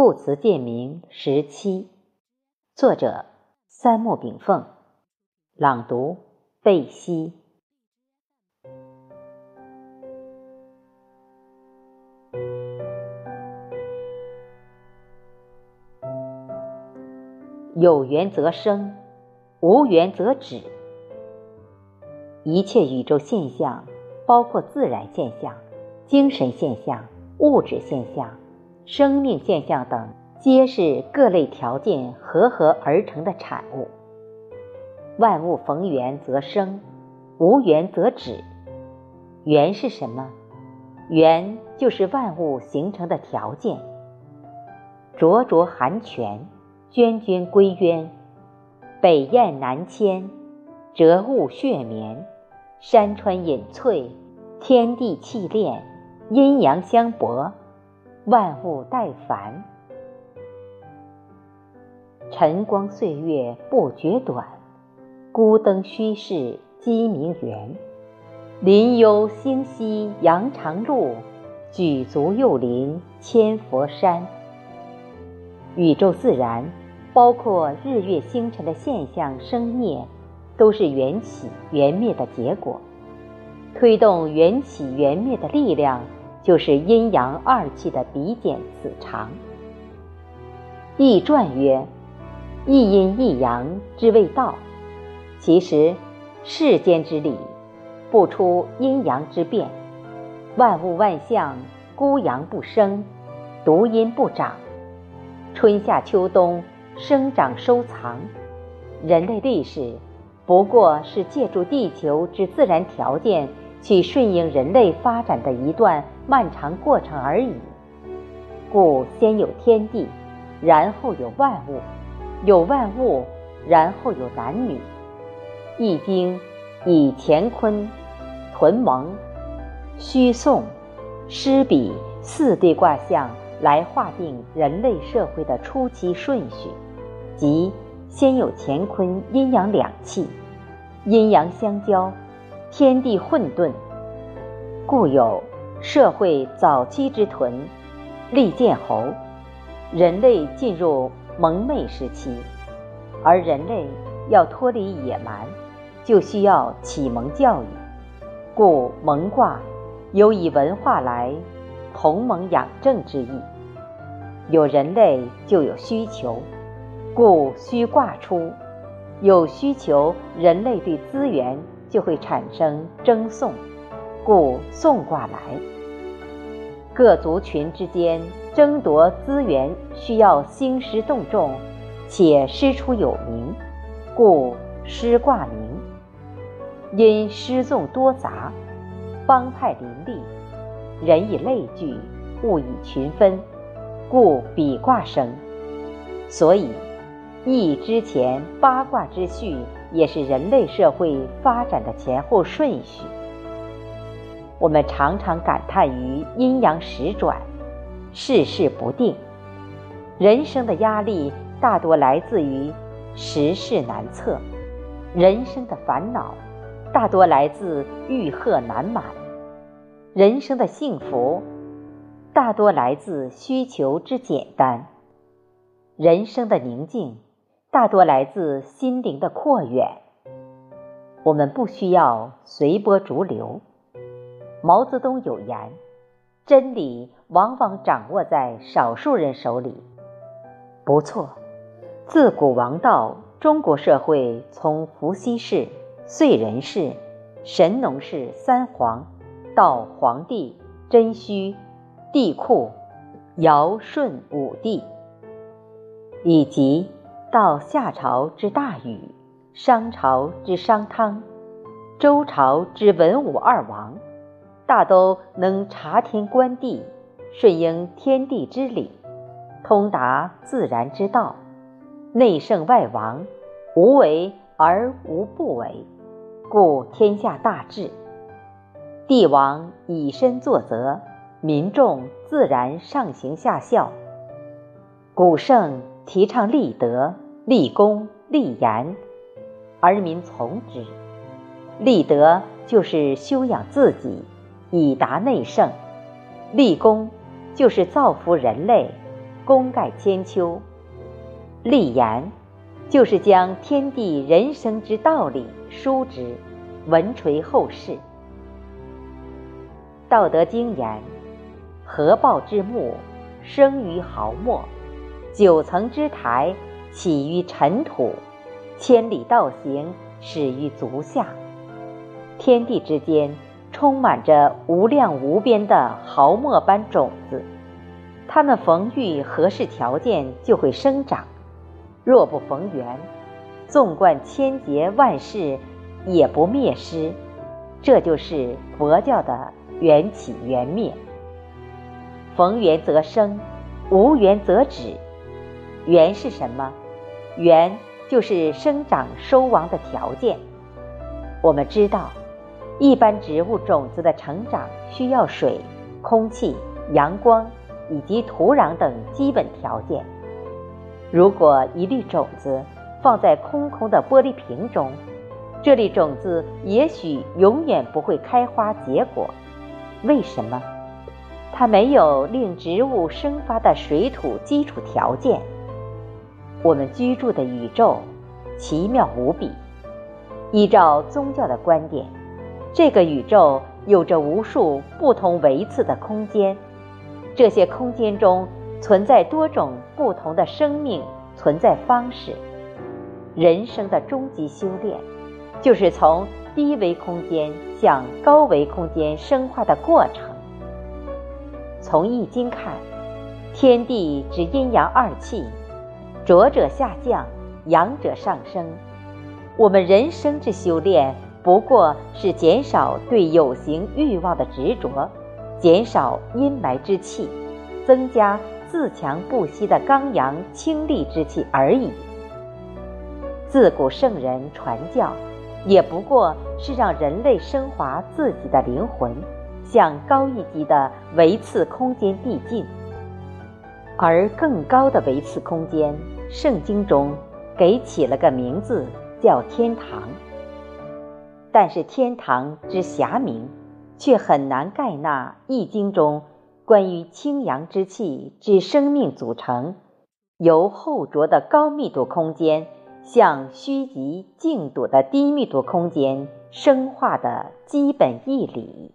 故词鉴名十七，作者三木炳凤，朗读贝西。有缘则生，无缘则止。一切宇宙现象，包括自然现象、精神现象、物质现象。生命现象等，皆是各类条件合合而成的产物。万物逢缘则生，无缘则止。缘是什么？缘就是万物形成的条件。灼灼寒泉，涓涓归渊，北雁南迁，折雾血眠，山川隐翠，天地气炼，阴阳相搏。万物待繁，晨光岁月不觉短，孤灯虚室鸡鸣圆。林幽星稀羊肠路，举足又临千佛山。宇宙自然，包括日月星辰的现象生灭，都是缘起缘灭的结果。推动缘起缘灭的力量。就是阴阳二气的比减此长。易传曰：“一阴一阳之谓道。”其实，世间之理不出阴阳之变，万物万象孤阳不生，独阴不长，春夏秋冬生长收藏。人类历史不过是借助地球之自然条件。去顺应人类发展的一段漫长过程而已。故先有天地，然后有万物，有万物，然后有男女。《易经》以乾坤、屯蒙、虚宋、师比四对卦象来划定人类社会的初期顺序，即先有乾坤阴阳两气，阴阳相交。天地混沌，故有社会早期之屯，利剑侯，人类进入蒙昧时期，而人类要脱离野蛮，就需要启蒙教育，故蒙卦有以文化来同蒙养正之意。有人类就有需求，故需卦出，有需求，人类对资源。就会产生争讼，故讼卦来。各族群之间争夺资源，需要兴师动众，且师出有名，故师卦名。因师众多杂，帮派林立，人以类聚，物以群分，故比卦生。所以，易之前八卦之序。也是人类社会发展的前后顺序。我们常常感叹于阴阳时转、世事不定，人生的压力大多来自于时事难测，人生的烦恼大多来自欲壑难满，人生的幸福大多来自需求之简单，人生的宁静。大多来自心灵的阔远。我们不需要随波逐流。毛泽东有言：“真理往往掌握在少数人手里。”不错，自古王道，中国社会从伏羲氏、燧人氏、神农氏三皇，到黄帝、真虚、帝喾、尧舜武帝，以及。到夏朝之大禹，商朝之商汤，周朝之文武二王，大都能察天观地，顺应天地之理，通达自然之道，内圣外王，无为而无不为，故天下大治。帝王以身作则，民众自然上行下效。古圣。提倡立德、立功、立言，而民从之。立德就是修养自己，以达内圣；立功就是造福人类，功盖千秋。立言，就是将天地人生之道理书之，文垂后世。《道德经》言：“合抱之木，生于毫末；九层之台，起于尘土；千里道行，始于足下。”天地之间充满着无量无边的毫末般种子，它们逢遇合适条件就会生长；若不逢缘，纵观千劫万世也不灭失。这就是佛教的缘起缘灭。逢缘则生，无缘则止。缘是什么？缘就是生长收亡的条件。我们知道。一般植物种子的成长需要水、空气、阳光以及土壤等基本条件。如果一粒种子放在空空的玻璃瓶中，这粒种子也许永远不会开花结果。为什么？它没有令植物生发的水土基础条件。我们居住的宇宙奇妙无比。依照宗教的观点。这个宇宙有着无数不同维次的空间，这些空间中存在多种不同的生命存在方式。人生的终极修炼，就是从低维空间向高维空间升化的过程。从易经看，天地之阴阳二气，浊者下降，阳者上升。我们人生之修炼。不过是减少对有形欲望的执着，减少阴霾之气，增加自强不息的刚阳清丽之气而已。自古圣人传教，也不过是让人类升华自己的灵魂，向高一级的维次空间递进。而更高的维次空间，圣经中给起了个名字，叫天堂。但是天堂之遐明，却很难盖纳《易经》中关于清阳之气之生命组成，由厚浊的高密度空间向虚极静笃的低密度空间生化的基本义理。